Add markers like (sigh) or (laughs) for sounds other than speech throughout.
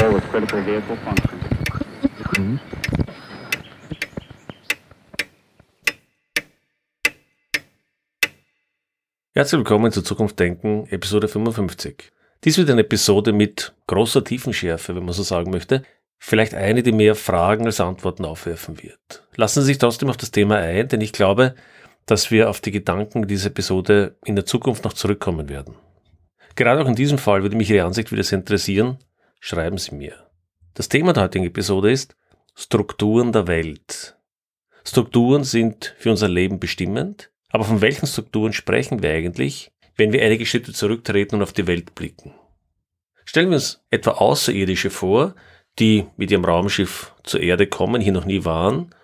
repair with critical vehicle function. Herzlich willkommen zu Zukunft Denken, Episode 55. Dies wird eine Episode mit großer Tiefenschärfe, wenn man so sagen möchte. Vielleicht eine, die mehr Fragen als Antworten aufwerfen wird. Lassen Sie sich trotzdem auf das Thema ein, denn ich glaube, dass wir auf die Gedanken dieser Episode in der Zukunft noch zurückkommen werden. Gerade auch in diesem Fall würde mich Ihre Ansicht wieder sehr interessieren. Schreiben Sie mir. Das Thema der heutigen Episode ist Strukturen der Welt. Strukturen sind für unser Leben bestimmend, aber von welchen Strukturen sprechen wir eigentlich, wenn wir einige Schritte zurücktreten und auf die Welt blicken? Stellen wir uns etwa Außerirdische vor, die mit ihrem Raumschiff zur Erde kommen, hier noch nie waren,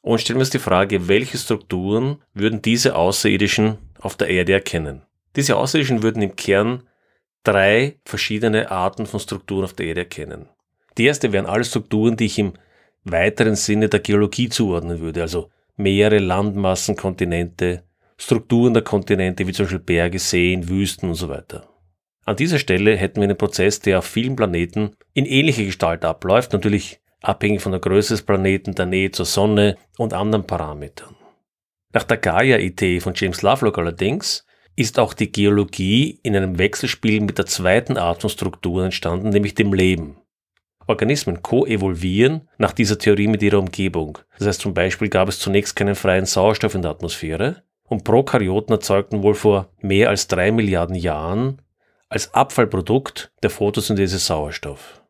und stellen wir uns die Frage, welche Strukturen würden diese Außerirdischen auf der Erde erkennen? Diese Außerirdischen würden im Kern drei verschiedene Arten von Strukturen auf der Erde erkennen. Die erste wären alle Strukturen, die ich im weiteren Sinne der Geologie zuordnen würde, also Meere, Landmassen, Kontinente, Strukturen der Kontinente wie zum Beispiel Berge, Seen, Wüsten und so weiter. An dieser Stelle hätten wir einen Prozess, der auf vielen Planeten in ähnlicher Gestalt abläuft, natürlich abhängig von der Größe des Planeten, der Nähe zur Sonne und anderen Parametern. Nach der Gaia-Idee von James Lovelock allerdings ist auch die Geologie in einem Wechselspiel mit der zweiten Art von Strukturen entstanden, nämlich dem Leben. Organismen koevolvieren nach dieser Theorie mit ihrer Umgebung. Das heißt zum Beispiel gab es zunächst keinen freien Sauerstoff in der Atmosphäre und Prokaryoten erzeugten wohl vor mehr als drei Milliarden Jahren als Abfallprodukt der Photosynthese Sauerstoff.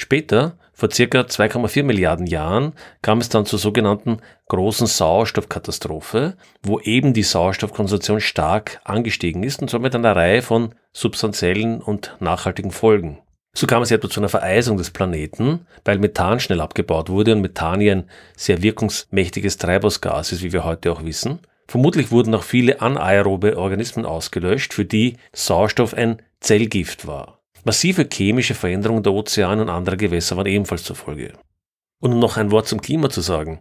Später, vor circa 2,4 Milliarden Jahren, kam es dann zur sogenannten großen Sauerstoffkatastrophe, wo eben die Sauerstoffkonzentration stark angestiegen ist und somit eine Reihe von substanziellen und nachhaltigen Folgen. So kam es etwa zu einer Vereisung des Planeten, weil Methan schnell abgebaut wurde und Methan ja ein sehr wirkungsmächtiges Treibhausgas ist, wie wir heute auch wissen. Vermutlich wurden auch viele anaerobe Organismen ausgelöscht, für die Sauerstoff ein Zellgift war. Massive chemische Veränderungen der Ozeane und anderer Gewässer waren ebenfalls zur Folge. Und um noch ein Wort zum Klima zu sagen.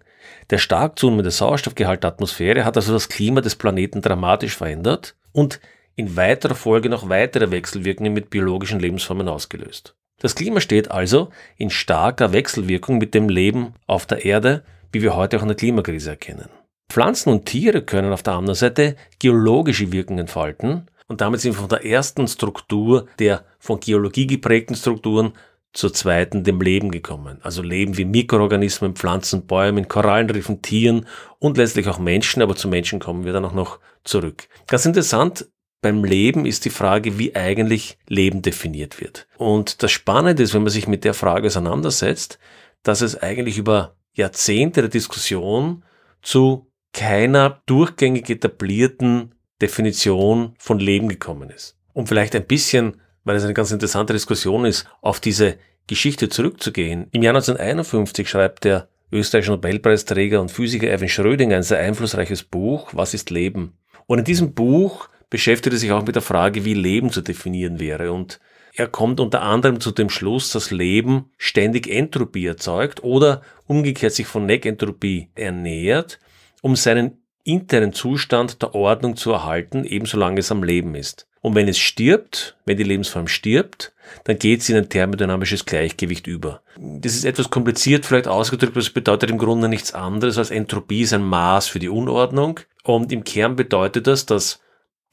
Der stark zunehmende Sauerstoffgehalt der Atmosphäre hat also das Klima des Planeten dramatisch verändert und in weiterer Folge noch weitere Wechselwirkungen mit biologischen Lebensformen ausgelöst. Das Klima steht also in starker Wechselwirkung mit dem Leben auf der Erde, wie wir heute auch in der Klimakrise erkennen. Pflanzen und Tiere können auf der anderen Seite geologische Wirkungen entfalten und damit sind wir von der ersten Struktur der von Geologie geprägten Strukturen zur zweiten dem Leben gekommen. Also Leben wie Mikroorganismen, Pflanzen, Bäumen, Korallenriffen, Tieren und letztlich auch Menschen, aber zu Menschen kommen wir dann auch noch zurück. Ganz interessant, beim Leben ist die Frage, wie eigentlich Leben definiert wird. Und das Spannende ist, wenn man sich mit der Frage auseinandersetzt, dass es eigentlich über Jahrzehnte der Diskussion zu keiner durchgängig etablierten Definition von Leben gekommen ist. Um vielleicht ein bisschen, weil es eine ganz interessante Diskussion ist, auf diese Geschichte zurückzugehen. Im Jahr 1951 schreibt der österreichische Nobelpreisträger und Physiker Erwin Schrödinger ein sehr einflussreiches Buch, Was ist Leben? Und in diesem Buch beschäftigt er sich auch mit der Frage, wie Leben zu definieren wäre. Und er kommt unter anderem zu dem Schluss, dass Leben ständig Entropie erzeugt oder umgekehrt sich von Negentropie ernährt, um seinen internen Zustand der Ordnung zu erhalten, ebenso lange es am Leben ist. Und wenn es stirbt, wenn die Lebensform stirbt, dann geht sie in ein thermodynamisches Gleichgewicht über. Das ist etwas kompliziert vielleicht ausgedrückt, aber es bedeutet im Grunde nichts anderes als Entropie ist ein Maß für die Unordnung. Und im Kern bedeutet das, dass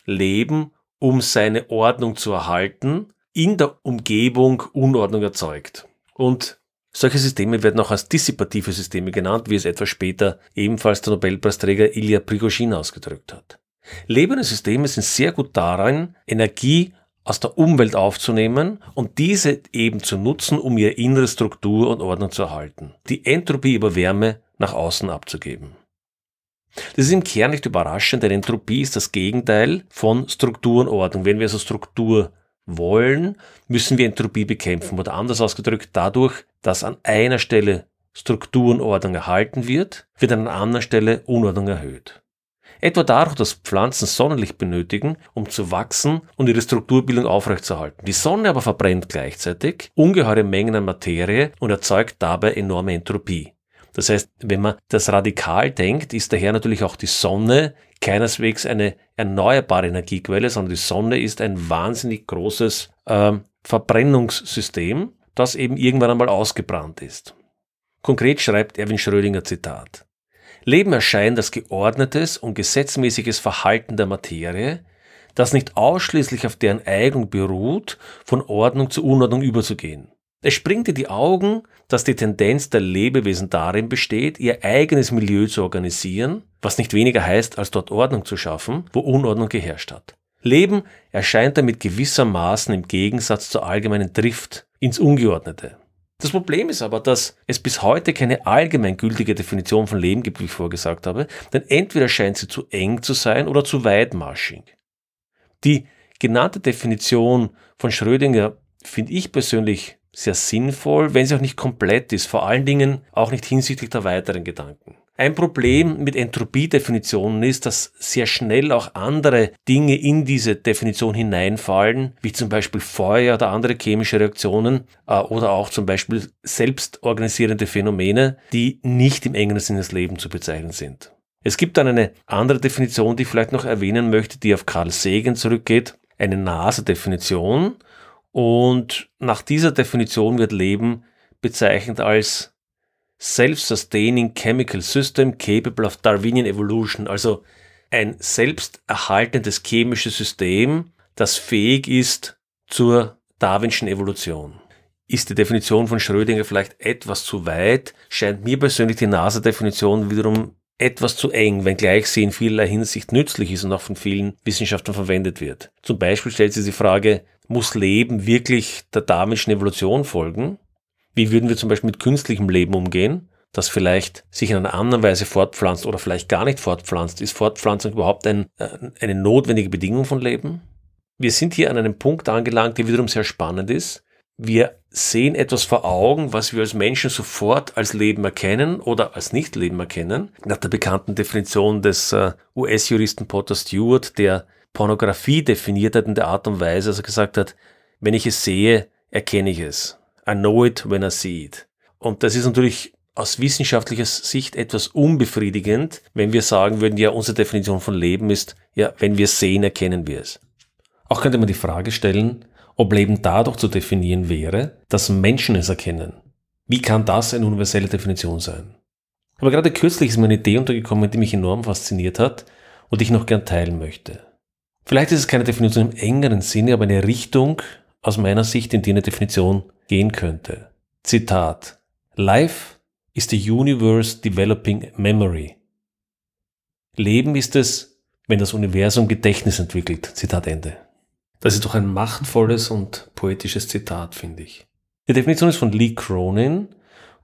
Leben, um seine Ordnung zu erhalten, in der Umgebung Unordnung erzeugt. Und solche Systeme werden auch als dissipative Systeme genannt, wie es etwas später ebenfalls der Nobelpreisträger Ilya Prigozhin ausgedrückt hat. Lebende Systeme sind sehr gut darin, Energie aus der Umwelt aufzunehmen und diese eben zu nutzen, um ihre innere Struktur und Ordnung zu erhalten. Die Entropie über Wärme nach außen abzugeben. Das ist im Kern nicht überraschend, denn Entropie ist das Gegenteil von Struktur und Ordnung. Wenn wir also Struktur wollen, müssen wir Entropie bekämpfen. Oder anders ausgedrückt, dadurch, dass an einer Stelle Struktur und Ordnung erhalten wird, wird an einer anderen Stelle Unordnung erhöht. Etwa dadurch, dass Pflanzen Sonnenlicht benötigen, um zu wachsen und ihre Strukturbildung aufrechtzuerhalten. Die Sonne aber verbrennt gleichzeitig ungeheure Mengen an Materie und erzeugt dabei enorme Entropie. Das heißt, wenn man das radikal denkt, ist daher natürlich auch die Sonne keineswegs eine erneuerbare Energiequelle, sondern die Sonne ist ein wahnsinnig großes äh, Verbrennungssystem, das eben irgendwann einmal ausgebrannt ist. Konkret schreibt Erwin Schrödinger Zitat. Leben erscheint als geordnetes und gesetzmäßiges Verhalten der Materie, das nicht ausschließlich auf deren Eignung beruht, von Ordnung zu Unordnung überzugehen. Es springt in die Augen, dass die Tendenz der Lebewesen darin besteht, ihr eigenes Milieu zu organisieren, was nicht weniger heißt, als dort Ordnung zu schaffen, wo Unordnung geherrscht hat. Leben erscheint damit gewissermaßen im Gegensatz zur allgemeinen Drift ins Ungeordnete. Das Problem ist aber, dass es bis heute keine allgemeingültige Definition von Leben gibt, wie ich vorgesagt habe, denn entweder scheint sie zu eng zu sein oder zu weitmarschig. Die genannte Definition von Schrödinger finde ich persönlich sehr sinnvoll, wenn sie auch nicht komplett ist, vor allen Dingen auch nicht hinsichtlich der weiteren Gedanken. Ein Problem mit Entropie-Definitionen ist, dass sehr schnell auch andere Dinge in diese Definition hineinfallen, wie zum Beispiel Feuer oder andere chemische Reaktionen äh, oder auch zum Beispiel selbstorganisierende Phänomene, die nicht im engeren Sinne des Lebens zu bezeichnen sind. Es gibt dann eine andere Definition, die ich vielleicht noch erwähnen möchte, die auf Carl Sagan zurückgeht, eine NASA-Definition. Und nach dieser Definition wird Leben bezeichnet als Self-Sustaining Chemical System capable of Darwinian Evolution, also ein selbsterhaltendes chemisches System, das fähig ist zur Darwinschen Evolution. Ist die Definition von Schrödinger vielleicht etwas zu weit, scheint mir persönlich die NASA-Definition wiederum etwas zu eng, wenngleich sie in vielerlei Hinsicht nützlich ist und auch von vielen Wissenschaftlern verwendet wird. Zum Beispiel stellt sich die Frage, muss Leben wirklich der Darwinschen Evolution folgen? Wie würden wir zum Beispiel mit künstlichem Leben umgehen, das vielleicht sich in einer anderen Weise fortpflanzt oder vielleicht gar nicht fortpflanzt? Ist Fortpflanzung überhaupt ein, äh, eine notwendige Bedingung von Leben? Wir sind hier an einem Punkt angelangt, der wiederum sehr spannend ist. Wir sehen etwas vor Augen, was wir als Menschen sofort als Leben erkennen oder als Nicht-Leben erkennen. Nach der bekannten Definition des äh, US-Juristen Potter Stewart, der Pornografie definiert hat in der Art und Weise, dass er gesagt hat, wenn ich es sehe, erkenne ich es. I know it when I see it. Und das ist natürlich aus wissenschaftlicher Sicht etwas unbefriedigend, wenn wir sagen würden, ja, unsere Definition von Leben ist, ja, wenn wir sehen, erkennen wir es. Auch könnte man die Frage stellen, ob Leben dadurch zu definieren wäre, dass Menschen es erkennen. Wie kann das eine universelle Definition sein? Aber gerade kürzlich ist mir eine Idee untergekommen, die mich enorm fasziniert hat und ich noch gern teilen möchte. Vielleicht ist es keine Definition im engeren Sinne, aber eine Richtung aus meiner Sicht, in die eine Definition gehen könnte. Zitat. Life is the universe developing memory. Leben ist es, wenn das Universum Gedächtnis entwickelt. Zitat Ende. Das ist doch ein machtvolles und poetisches Zitat, finde ich. Die Definition ist von Lee Cronin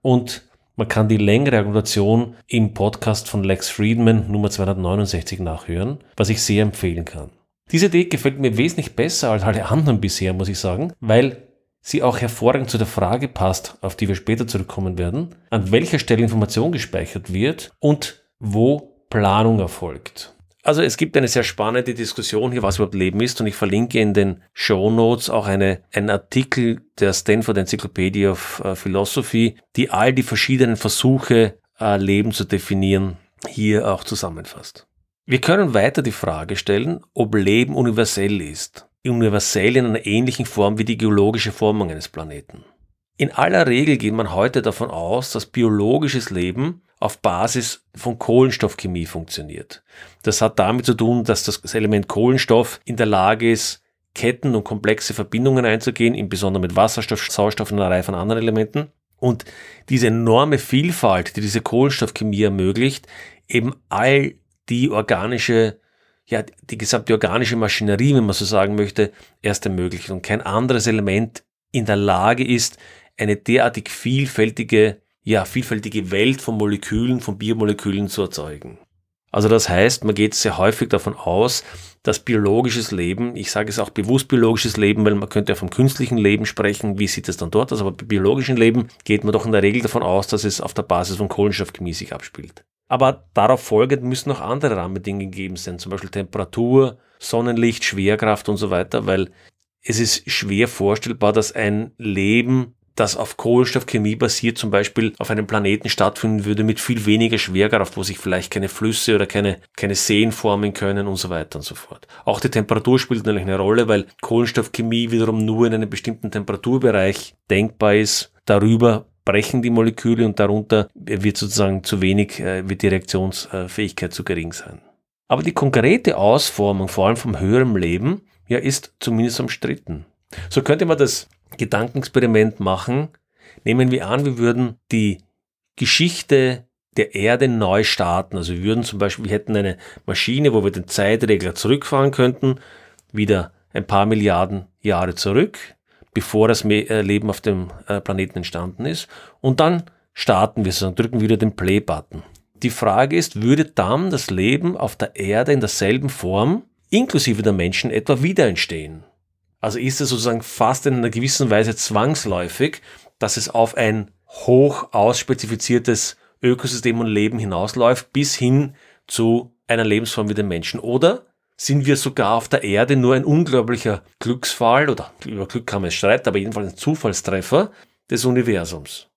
und man kann die längere Argumentation im Podcast von Lex Friedman Nummer 269 nachhören, was ich sehr empfehlen kann. Diese Idee gefällt mir wesentlich besser als alle anderen bisher, muss ich sagen, weil sie auch hervorragend zu der Frage passt, auf die wir später zurückkommen werden, an welcher Stelle Information gespeichert wird und wo Planung erfolgt. Also es gibt eine sehr spannende Diskussion hier, was überhaupt Leben ist und ich verlinke in den Show Notes auch eine, einen Artikel der Stanford Encyclopedia of uh, Philosophy, die all die verschiedenen Versuche, uh, Leben zu definieren, hier auch zusammenfasst. Wir können weiter die Frage stellen, ob Leben universell ist. Universell in einer ähnlichen Form wie die geologische Formung eines Planeten. In aller Regel geht man heute davon aus, dass biologisches Leben auf Basis von Kohlenstoffchemie funktioniert. Das hat damit zu tun, dass das Element Kohlenstoff in der Lage ist, Ketten und komplexe Verbindungen einzugehen, insbesondere mit Wasserstoff, Sauerstoff und einer Reihe von anderen Elementen. Und diese enorme Vielfalt, die diese Kohlenstoffchemie ermöglicht, eben all die organische, ja, die gesamte organische Maschinerie, wenn man so sagen möchte, erst ermöglicht und kein anderes Element in der Lage ist, eine derartig vielfältige, ja, vielfältige Welt von Molekülen, von Biomolekülen zu erzeugen. Also das heißt, man geht sehr häufig davon aus, dass biologisches Leben, ich sage es auch bewusst biologisches Leben, weil man könnte ja vom künstlichen Leben sprechen, wie sieht es dann dort aus, aber bei biologischem Leben geht man doch in der Regel davon aus, dass es auf der Basis von Kohlenstoffchemie sich abspielt. Aber darauf folgend müssen noch andere Rahmenbedingungen gegeben sein, zum Beispiel Temperatur, Sonnenlicht, Schwerkraft und so weiter, weil es ist schwer vorstellbar, dass ein Leben das auf Kohlenstoffchemie basiert, zum Beispiel auf einem Planeten stattfinden würde mit viel weniger Schwerkraft, wo sich vielleicht keine Flüsse oder keine, keine Seen formen können und so weiter und so fort. Auch die Temperatur spielt natürlich eine Rolle, weil Kohlenstoffchemie wiederum nur in einem bestimmten Temperaturbereich denkbar ist. Darüber brechen die Moleküle und darunter wird sozusagen zu wenig, äh, wird die Reaktionsfähigkeit zu gering sein. Aber die konkrete Ausformung, vor allem vom höheren Leben, ja, ist zumindest umstritten. So könnte man das Gedankenexperiment machen. Nehmen wir an, wir würden die Geschichte der Erde neu starten. Also wir würden zum Beispiel, wir hätten eine Maschine, wo wir den Zeitregler zurückfahren könnten, wieder ein paar Milliarden Jahre zurück, bevor das äh, Leben auf dem äh, Planeten entstanden ist. Und dann starten wir sozusagen, drücken wieder den Play-Button. Die Frage ist, würde dann das Leben auf der Erde in derselben Form, inklusive der Menschen, etwa wieder entstehen? Also ist es sozusagen fast in einer gewissen Weise zwangsläufig, dass es auf ein hoch ausspezifiziertes Ökosystem und Leben hinausläuft, bis hin zu einer Lebensform wie den Menschen. Oder sind wir sogar auf der Erde nur ein unglaublicher Glücksfall, oder über Glück kann man es streiten, aber jedenfalls ein Zufallstreffer des Universums.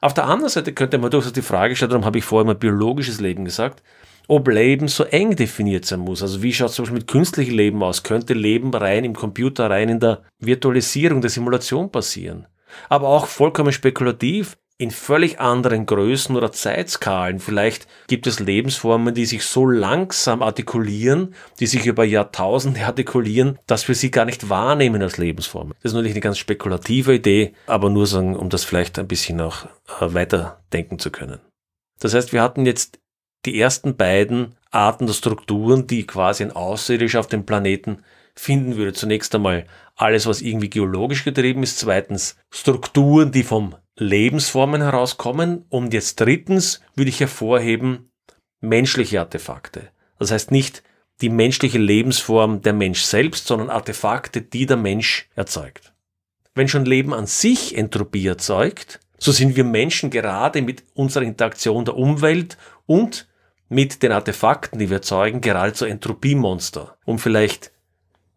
Auf der anderen Seite könnte man durchaus die Frage stellen, darum habe ich vorher mal biologisches Leben gesagt, ob Leben so eng definiert sein muss. Also wie schaut es zum Beispiel mit künstlichem Leben aus? Könnte Leben rein im Computer, rein in der Virtualisierung, der Simulation passieren? Aber auch vollkommen spekulativ in völlig anderen Größen oder Zeitskalen. Vielleicht gibt es Lebensformen, die sich so langsam artikulieren, die sich über Jahrtausende artikulieren, dass wir sie gar nicht wahrnehmen als Lebensformen. Das ist natürlich eine ganz spekulative Idee, aber nur sagen, um das vielleicht ein bisschen auch äh, weiter denken zu können. Das heißt, wir hatten jetzt die ersten beiden Arten der Strukturen, die quasi ein Außerirdischer auf dem Planeten finden würde. Zunächst einmal alles, was irgendwie geologisch getrieben ist. Zweitens Strukturen, die vom Lebensformen herauskommen. Und jetzt drittens würde ich hervorheben menschliche Artefakte. Das heißt nicht die menschliche Lebensform der Mensch selbst, sondern Artefakte, die der Mensch erzeugt. Wenn schon Leben an sich Entropie erzeugt, so sind wir Menschen gerade mit unserer Interaktion der Umwelt und mit den Artefakten, die wir erzeugen, geradezu Entropiemonster. Um vielleicht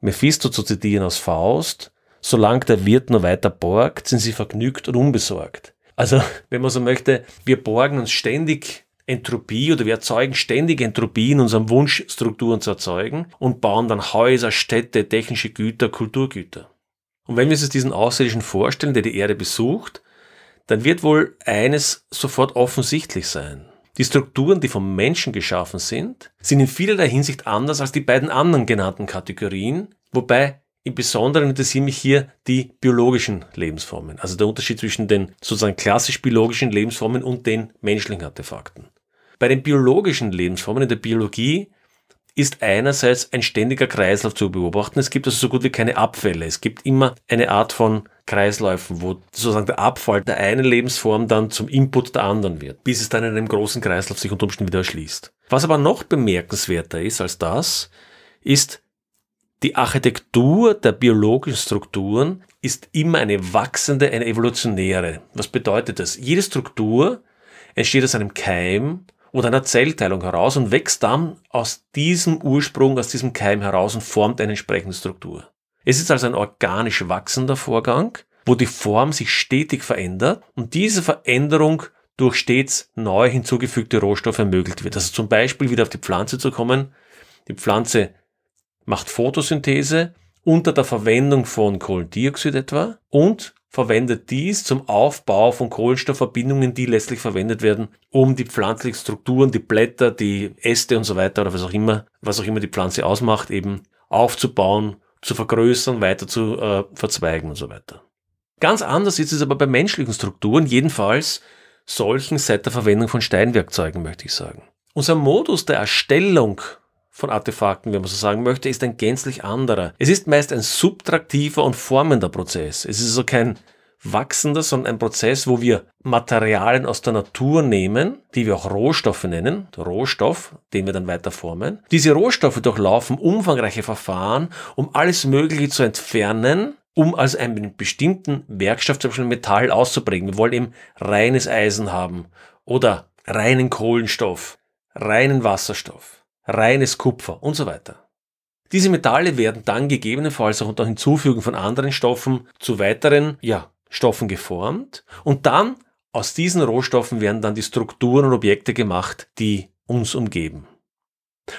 Mephisto zu zitieren aus Faust, solange der Wirt nur weiter borgt, sind sie vergnügt und unbesorgt. Also, (laughs) wenn man so möchte, wir borgen uns ständig Entropie oder wir erzeugen ständig Entropie in unserem Wunsch, Strukturen zu erzeugen und bauen dann Häuser, Städte, technische Güter, Kulturgüter. Und wenn wir uns diesen Außerirdischen vorstellen, der die Erde besucht, dann wird wohl eines sofort offensichtlich sein. Die Strukturen, die vom Menschen geschaffen sind, sind in vielerlei Hinsicht anders als die beiden anderen genannten Kategorien, wobei im Besonderen interessieren mich hier die biologischen Lebensformen, also der Unterschied zwischen den sozusagen klassisch biologischen Lebensformen und den menschlichen Artefakten. Bei den biologischen Lebensformen in der Biologie ist einerseits ein ständiger Kreislauf zu beobachten. Es gibt also so gut wie keine Abfälle. Es gibt immer eine Art von Kreisläufen, wo sozusagen der Abfall der einen Lebensform dann zum Input der anderen wird, bis es dann in einem großen Kreislauf sich unter Umständen wieder erschließt. Was aber noch bemerkenswerter ist als das, ist die Architektur der biologischen Strukturen ist immer eine wachsende, eine evolutionäre. Was bedeutet das? Jede Struktur entsteht aus einem Keim oder einer Zellteilung heraus und wächst dann aus diesem Ursprung, aus diesem Keim heraus und formt eine entsprechende Struktur. Es ist also ein organisch wachsender Vorgang, wo die Form sich stetig verändert und diese Veränderung durch stets neu hinzugefügte Rohstoffe ermöglicht wird. Also zum Beispiel wieder auf die Pflanze zu kommen. Die Pflanze macht Photosynthese unter der Verwendung von Kohlendioxid etwa und verwendet dies zum Aufbau von Kohlenstoffverbindungen, die letztlich verwendet werden, um die pflanzlichen Strukturen, die Blätter, die Äste und so weiter oder was auch immer, was auch immer die Pflanze ausmacht, eben aufzubauen, zu vergrößern, weiter zu äh, verzweigen und so weiter. Ganz anders ist es aber bei menschlichen Strukturen, jedenfalls solchen seit der Verwendung von Steinwerkzeugen, möchte ich sagen. Unser Modus der Erstellung von Artefakten, wenn man so sagen möchte, ist ein gänzlich anderer. Es ist meist ein subtraktiver und formender Prozess. Es ist also kein wachsender, sondern ein Prozess, wo wir Materialien aus der Natur nehmen, die wir auch Rohstoffe nennen, Rohstoff, den wir dann weiter formen. Diese Rohstoffe durchlaufen umfangreiche Verfahren, um alles Mögliche zu entfernen, um also einen bestimmten Werkstoff, zum Beispiel Metall auszubringen. Wir wollen eben reines Eisen haben oder reinen Kohlenstoff, reinen Wasserstoff reines Kupfer und so weiter. Diese Metalle werden dann gegebenenfalls auch unter Hinzufügen von anderen Stoffen zu weiteren, ja, Rohstoffen geformt und dann aus diesen Rohstoffen werden dann die Strukturen und Objekte gemacht, die uns umgeben.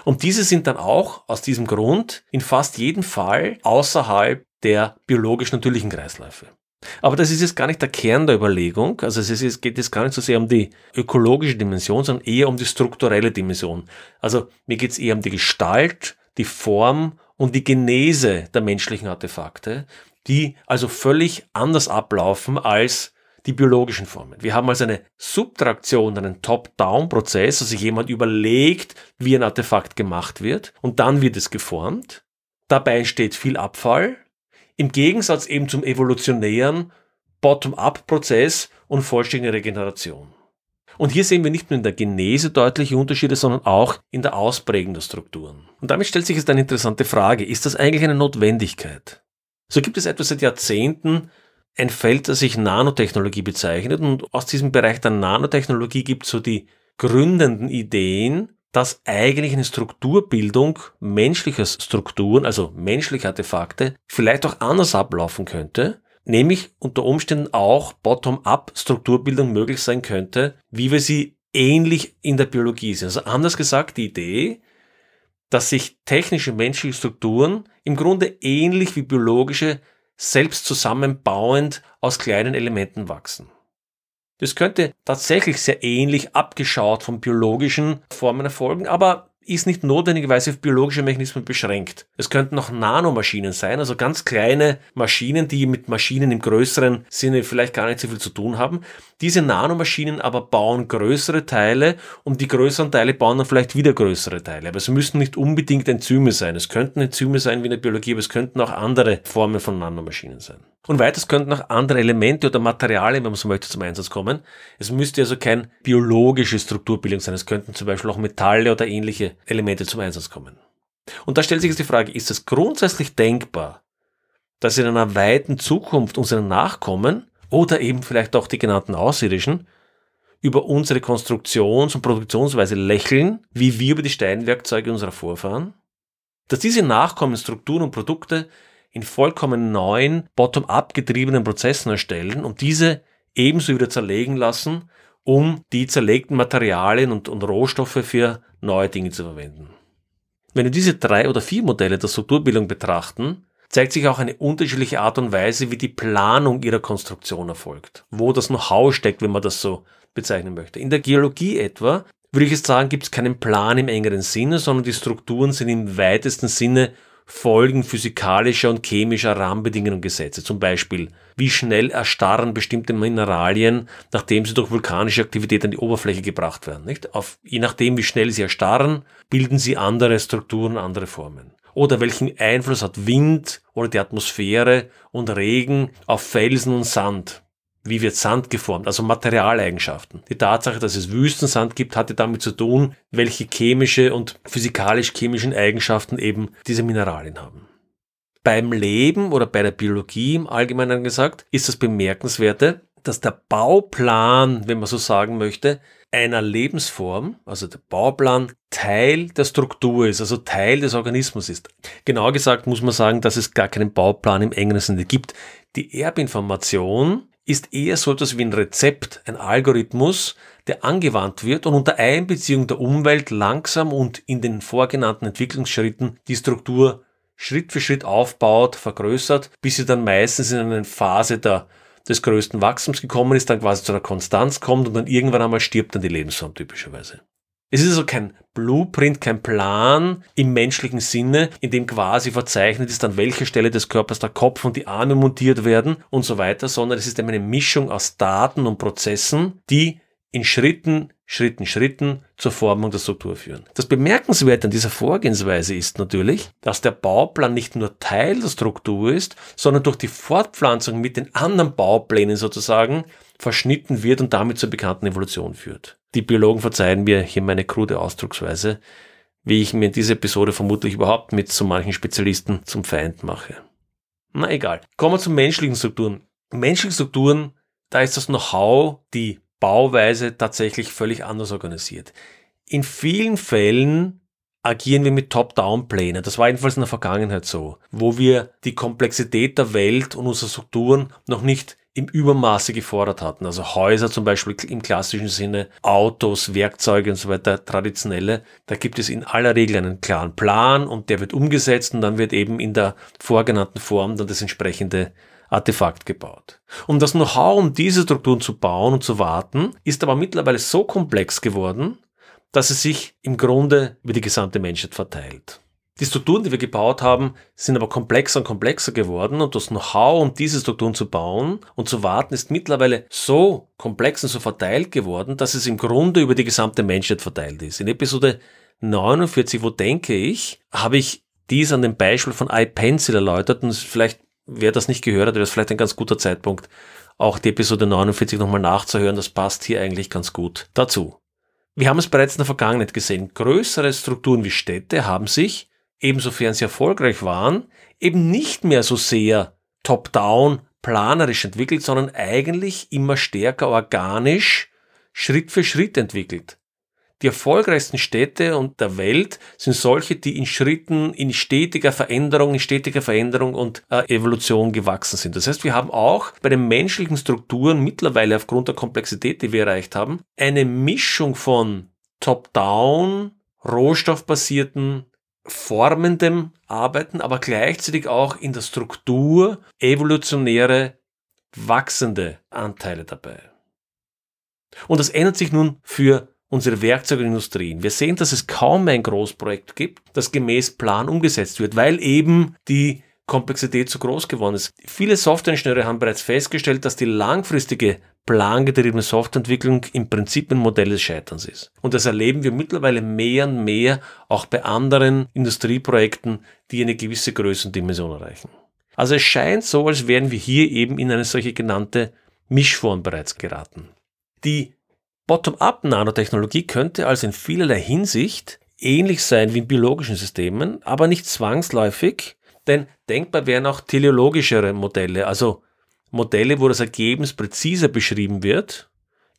Und diese sind dann auch aus diesem Grund in fast jedem Fall außerhalb der biologisch natürlichen Kreisläufe. Aber das ist jetzt gar nicht der Kern der Überlegung. Also es, ist, geht jetzt gar nicht so sehr um die ökologische Dimension, sondern eher um die strukturelle Dimension. Also mir geht es eher um die Gestalt, die Form und die Genese der menschlichen Artefakte, die also völlig anders ablaufen als die biologischen Formen. Wir haben also eine Subtraktion, einen Top-Down-Prozess, also jemand überlegt, wie ein Artefakt gemacht wird und dann wird es geformt. Dabei entsteht viel Abfall, im Gegensatz eben zum evolutionären Bottom-up-Prozess und vollständige Regeneration. Und hier sehen wir nicht nur in der Genese deutliche Unterschiede, sondern auch in der Ausprägung der Strukturen. Und damit stellt sich jetzt eine interessante Frage. Ist das eigentlich eine Notwendigkeit? So gibt es etwa seit Jahrzehnten ein Feld, das sich Nanotechnologie bezeichnet. Und aus diesem Bereich der Nanotechnologie gibt es so die gründenden Ideen, dass eigentlich eine Strukturbildung menschlicher Strukturen, also menschliche Artefakte, vielleicht auch anders ablaufen könnte, nämlich unter Umständen auch bottom-up Strukturbildung möglich sein könnte, wie wir sie ähnlich in der Biologie sehen. Also anders gesagt, die Idee, dass sich technische menschliche Strukturen im Grunde ähnlich wie biologische selbst zusammenbauend aus kleinen Elementen wachsen. Das könnte tatsächlich sehr ähnlich abgeschaut von biologischen Formen erfolgen, aber ist nicht notwendigerweise auf biologische Mechanismen beschränkt. Es könnten auch Nanomaschinen sein, also ganz kleine Maschinen, die mit Maschinen im größeren Sinne vielleicht gar nicht so viel zu tun haben. Diese Nanomaschinen aber bauen größere Teile und die größeren Teile bauen dann vielleicht wieder größere Teile. Aber es müssen nicht unbedingt Enzyme sein. Es könnten Enzyme sein wie in der Biologie, aber es könnten auch andere Formen von Nanomaschinen sein. Und weiters könnten auch andere Elemente oder Materialien, wenn man so möchte, zum Einsatz kommen. Es müsste also kein biologische Strukturbildung sein. Es könnten zum Beispiel auch Metalle oder ähnliche Elemente zum Einsatz kommen. Und da stellt sich jetzt die Frage, ist es grundsätzlich denkbar, dass in einer weiten Zukunft unsere Nachkommen oder eben vielleicht auch die genannten Außerirdischen über unsere Konstruktions- und Produktionsweise lächeln, wie wir über die Steinwerkzeuge unserer Vorfahren? Dass diese Nachkommen Strukturen und Produkte in vollkommen neuen, bottom-up getriebenen Prozessen erstellen und diese ebenso wieder zerlegen lassen, um die zerlegten Materialien und, und Rohstoffe für neue Dinge zu verwenden. Wenn wir diese drei oder vier Modelle der Strukturbildung betrachten, zeigt sich auch eine unterschiedliche Art und Weise, wie die Planung ihrer Konstruktion erfolgt. Wo das Know-how steckt, wenn man das so bezeichnen möchte. In der Geologie etwa, würde ich jetzt sagen, gibt es keinen Plan im engeren Sinne, sondern die Strukturen sind im weitesten Sinne Folgen physikalischer und chemischer Rahmenbedingungen und Gesetze. Zum Beispiel, wie schnell erstarren bestimmte Mineralien, nachdem sie durch vulkanische Aktivität an die Oberfläche gebracht werden. Nicht? Auf, je nachdem, wie schnell sie erstarren, bilden sie andere Strukturen, andere Formen. Oder welchen Einfluss hat Wind oder die Atmosphäre und Regen auf Felsen und Sand? Wie wird Sand geformt? Also Materialeigenschaften. Die Tatsache, dass es Wüstensand gibt, hatte damit zu tun, welche chemische und physikalisch-chemischen Eigenschaften eben diese Mineralien haben. Beim Leben oder bei der Biologie im Allgemeinen gesagt, ist das Bemerkenswerte, dass der Bauplan, wenn man so sagen möchte, einer Lebensform, also der Bauplan, Teil der Struktur ist, also Teil des Organismus ist. Genauer gesagt muss man sagen, dass es gar keinen Bauplan im engeren Sinne gibt. Die Erbinformation ist eher so etwas wie ein Rezept, ein Algorithmus, der angewandt wird und unter Einbeziehung der Umwelt langsam und in den vorgenannten Entwicklungsschritten die Struktur Schritt für Schritt aufbaut, vergrößert, bis sie dann meistens in eine Phase der, des größten Wachstums gekommen ist, dann quasi zu einer Konstanz kommt und dann irgendwann einmal stirbt dann die Lebensform typischerweise. Es ist also kein Blueprint, kein Plan im menschlichen Sinne, in dem quasi verzeichnet ist, an welcher Stelle des Körpers der Kopf und die Arme montiert werden und so weiter, sondern es ist eine Mischung aus Daten und Prozessen, die in Schritten, Schritten, Schritten zur Formung der Struktur führen. Das Bemerkenswerte an dieser Vorgehensweise ist natürlich, dass der Bauplan nicht nur Teil der Struktur ist, sondern durch die Fortpflanzung mit den anderen Bauplänen sozusagen verschnitten wird und damit zur bekannten Evolution führt. Die Biologen verzeihen mir hier meine krude Ausdrucksweise, wie ich mir in dieser Episode vermutlich überhaupt mit so manchen Spezialisten zum Feind mache. Na egal. Kommen wir zu menschlichen Strukturen. Menschliche Strukturen, da ist das Know-how, die Bauweise tatsächlich völlig anders organisiert. In vielen Fällen agieren wir mit Top-Down-Plänen. Das war jedenfalls in der Vergangenheit so, wo wir die Komplexität der Welt und unserer Strukturen noch nicht im Übermaße gefordert hatten. Also Häuser zum Beispiel im klassischen Sinne, Autos, Werkzeuge und so weiter, traditionelle. Da gibt es in aller Regel einen klaren Plan und der wird umgesetzt und dann wird eben in der vorgenannten Form dann das entsprechende Artefakt gebaut. Um das Know-how, um diese Strukturen zu bauen und zu warten, ist aber mittlerweile so komplex geworden, dass es sich im Grunde über die gesamte Menschheit verteilt. Die Strukturen, die wir gebaut haben, sind aber komplexer und komplexer geworden und das Know-how, um diese Strukturen zu bauen und zu warten, ist mittlerweile so komplex und so verteilt geworden, dass es im Grunde über die gesamte Menschheit verteilt ist. In Episode 49, wo denke ich, habe ich dies an dem Beispiel von iPencil erläutert und vielleicht, wer das nicht gehört hat, wäre es vielleicht ein ganz guter Zeitpunkt, auch die Episode 49 nochmal nachzuhören. Das passt hier eigentlich ganz gut dazu. Wir haben es bereits in der Vergangenheit gesehen. Größere Strukturen wie Städte haben sich ebensofern sie erfolgreich waren, eben nicht mehr so sehr top-down planerisch entwickelt, sondern eigentlich immer stärker organisch Schritt für Schritt entwickelt. Die erfolgreichsten Städte und der Welt sind solche, die in Schritten, in stetiger Veränderung, in stetiger Veränderung und äh, Evolution gewachsen sind. Das heißt, wir haben auch bei den menschlichen Strukturen mittlerweile aufgrund der Komplexität, die wir erreicht haben, eine Mischung von top-down, rohstoffbasierten formendem Arbeiten, aber gleichzeitig auch in der Struktur evolutionäre, wachsende Anteile dabei. Und das ändert sich nun für unsere Werkzeugindustrien. Wir sehen, dass es kaum ein Großprojekt gibt, das gemäß Plan umgesetzt wird, weil eben die Komplexität zu groß geworden ist. Viele Softwareingenieure haben bereits festgestellt, dass die langfristige plangetriebene Softwareentwicklung im Prinzip ein Modell des Scheiterns ist. Und das erleben wir mittlerweile mehr und mehr auch bei anderen Industrieprojekten, die eine gewisse Größe und Dimension erreichen. Also es scheint so, als wären wir hier eben in eine solche genannte Mischform bereits geraten. Die Bottom-up-Nanotechnologie könnte also in vielerlei Hinsicht ähnlich sein wie in biologischen Systemen, aber nicht zwangsläufig, denn denkbar wären auch teleologischere Modelle, also Modelle, wo das Ergebnis präziser beschrieben wird,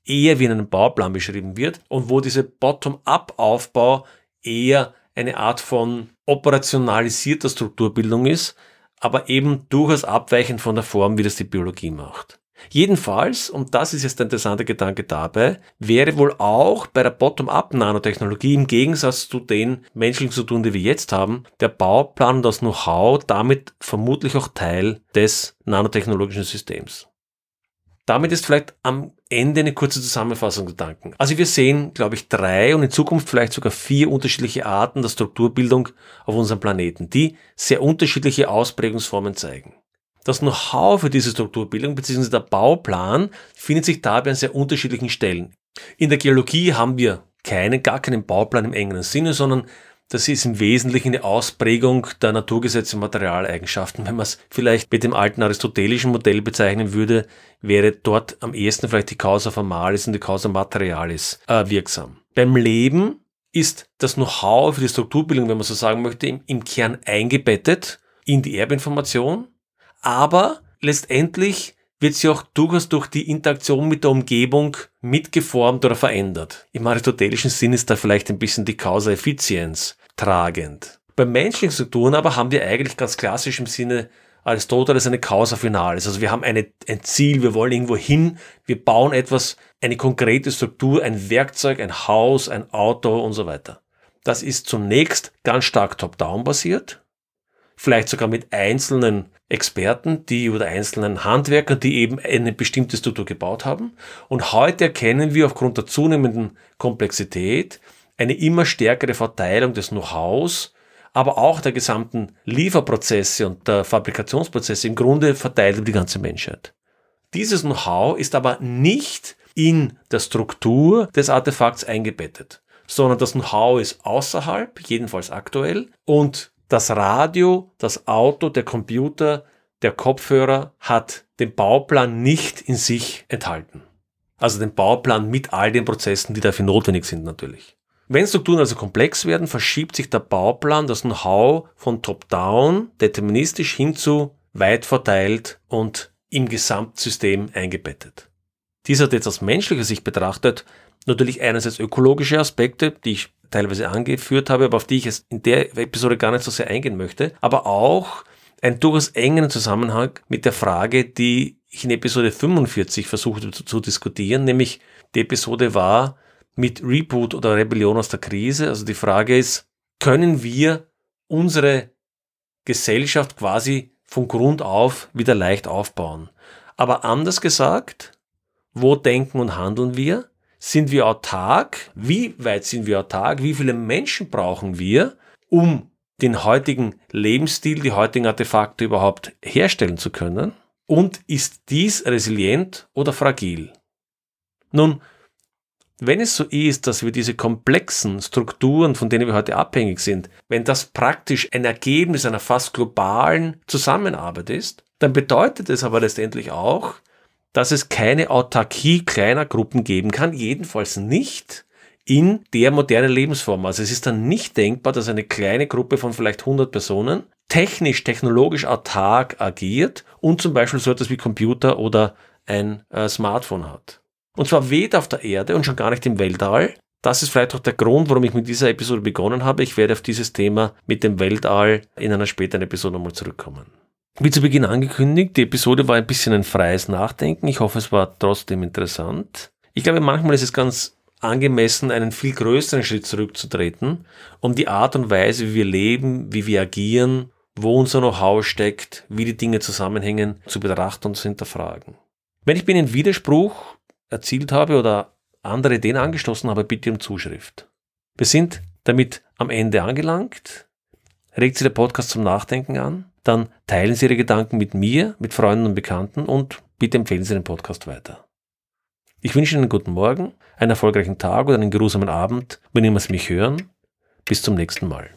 eher wie in einem Bauplan beschrieben wird und wo dieser Bottom-up-Aufbau eher eine Art von operationalisierter Strukturbildung ist, aber eben durchaus abweichend von der Form, wie das die Biologie macht. Jedenfalls, und das ist jetzt der interessante Gedanke dabei, wäre wohl auch bei der Bottom-up-Nanotechnologie im Gegensatz zu den menschlichen Strukturen, die wir jetzt haben, der Bauplan und das Know-how damit vermutlich auch Teil des nanotechnologischen Systems. Damit ist vielleicht am Ende eine kurze Zusammenfassung Gedanken. Also wir sehen, glaube ich, drei und in Zukunft vielleicht sogar vier unterschiedliche Arten der Strukturbildung auf unserem Planeten, die sehr unterschiedliche Ausprägungsformen zeigen. Das Know-how für diese Strukturbildung bzw. der Bauplan findet sich dabei an sehr unterschiedlichen Stellen. In der Geologie haben wir keinen, gar keinen Bauplan im engeren Sinne, sondern das ist im Wesentlichen eine Ausprägung der Naturgesetze und Materialeigenschaften. Wenn man es vielleicht mit dem alten aristotelischen Modell bezeichnen würde, wäre dort am ehesten vielleicht die Causa formalis und die Causa materialis äh, wirksam. Beim Leben ist das Know-how für die Strukturbildung, wenn man so sagen möchte, im, im Kern eingebettet in die Erbinformation aber letztendlich wird sie auch durchaus durch die Interaktion mit der Umgebung mitgeformt oder verändert. Im aristotelischen Sinn ist da vielleicht ein bisschen die Causa Effizienz tragend. Bei menschlichen Strukturen aber haben wir eigentlich ganz klassisch im Sinne Aristoteles eine Causa Finalis. Also wir haben eine, ein Ziel, wir wollen irgendwo hin, wir bauen etwas, eine konkrete Struktur, ein Werkzeug, ein Haus, ein Auto und so weiter. Das ist zunächst ganz stark top-down basiert, vielleicht sogar mit einzelnen Experten, die oder einzelnen Handwerkern, die eben eine bestimmte Struktur gebaut haben. Und heute erkennen wir aufgrund der zunehmenden Komplexität eine immer stärkere Verteilung des Know-hows, aber auch der gesamten Lieferprozesse und der Fabrikationsprozesse im Grunde verteilt über die ganze Menschheit. Dieses Know-how ist aber nicht in der Struktur des Artefakts eingebettet, sondern das Know-how ist außerhalb, jedenfalls aktuell, und das Radio, das Auto, der Computer, der Kopfhörer hat den Bauplan nicht in sich enthalten. Also den Bauplan mit all den Prozessen, die dafür notwendig sind natürlich. Wenn Strukturen also komplex werden, verschiebt sich der Bauplan, das Know-how von top-down deterministisch hin zu weit verteilt und im Gesamtsystem eingebettet. Dies hat jetzt aus menschlicher Sicht betrachtet natürlich einerseits ökologische Aspekte, die ich teilweise angeführt habe, aber auf die ich jetzt in der Episode gar nicht so sehr eingehen möchte, aber auch einen durchaus engen Zusammenhang mit der Frage, die ich in Episode 45 versuchte zu, zu diskutieren, nämlich die Episode war mit Reboot oder Rebellion aus der Krise. Also die Frage ist, können wir unsere Gesellschaft quasi von Grund auf wieder leicht aufbauen? Aber anders gesagt, wo denken und handeln wir? Sind wir autark? Wie weit sind wir autark? Wie viele Menschen brauchen wir, um den heutigen Lebensstil, die heutigen Artefakte überhaupt herstellen zu können? Und ist dies resilient oder fragil? Nun, wenn es so ist, dass wir diese komplexen Strukturen, von denen wir heute abhängig sind, wenn das praktisch ein Ergebnis einer fast globalen Zusammenarbeit ist, dann bedeutet es aber letztendlich auch, dass es keine Autarkie kleiner Gruppen geben kann, jedenfalls nicht in der modernen Lebensform. Also es ist dann nicht denkbar, dass eine kleine Gruppe von vielleicht 100 Personen technisch, technologisch autark agiert und zum Beispiel so etwas wie Computer oder ein äh, Smartphone hat. Und zwar weder auf der Erde und schon gar nicht im Weltall. Das ist vielleicht auch der Grund, warum ich mit dieser Episode begonnen habe. Ich werde auf dieses Thema mit dem Weltall in einer späteren Episode nochmal zurückkommen. Wie zu Beginn angekündigt, die Episode war ein bisschen ein freies Nachdenken. Ich hoffe, es war trotzdem interessant. Ich glaube, manchmal ist es ganz angemessen, einen viel größeren Schritt zurückzutreten, um die Art und Weise, wie wir leben, wie wir agieren, wo unser Know-how steckt, wie die Dinge zusammenhängen, zu betrachten und zu hinterfragen. Wenn ich mir einen Widerspruch erzielt habe oder andere Ideen angestoßen habe, bitte um Zuschrift. Wir sind damit am Ende angelangt. Regt Sie der Podcast zum Nachdenken an? Dann teilen Sie Ihre Gedanken mit mir, mit Freunden und Bekannten und bitte empfehlen Sie den Podcast weiter. Ich wünsche Ihnen einen guten Morgen, einen erfolgreichen Tag oder einen geruhsamen Abend, wenn immer Sie mich hören. Bis zum nächsten Mal.